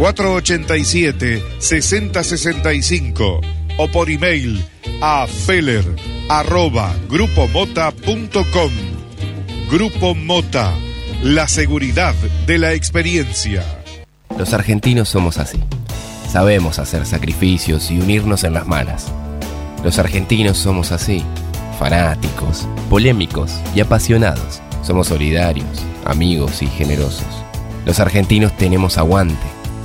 487 6065 o por email a feller. Grupo Mota, la seguridad de la experiencia. Los argentinos somos así. Sabemos hacer sacrificios y unirnos en las malas. Los argentinos somos así, fanáticos, polémicos y apasionados. Somos solidarios, amigos y generosos. Los argentinos tenemos aguante.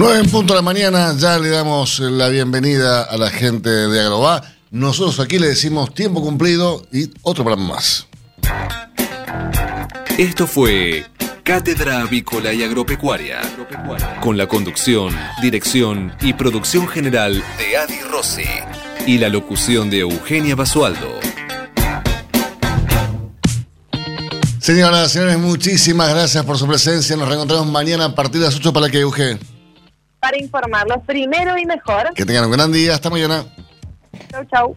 Nueve en punto de la mañana, ya le damos la bienvenida a la gente de Agrobá. Nosotros aquí le decimos tiempo cumplido y otro programa más. Esto fue Cátedra Avícola y Agropecuaria, con la conducción, dirección y producción general de Adi Rossi y la locución de Eugenia Basualdo. Señoras y señores, muchísimas gracias por su presencia. Nos reencontramos mañana a partir de las 8 para que Euge. Para informarlos primero y mejor. Que tengan un gran día. Hasta mañana. Chau, chau.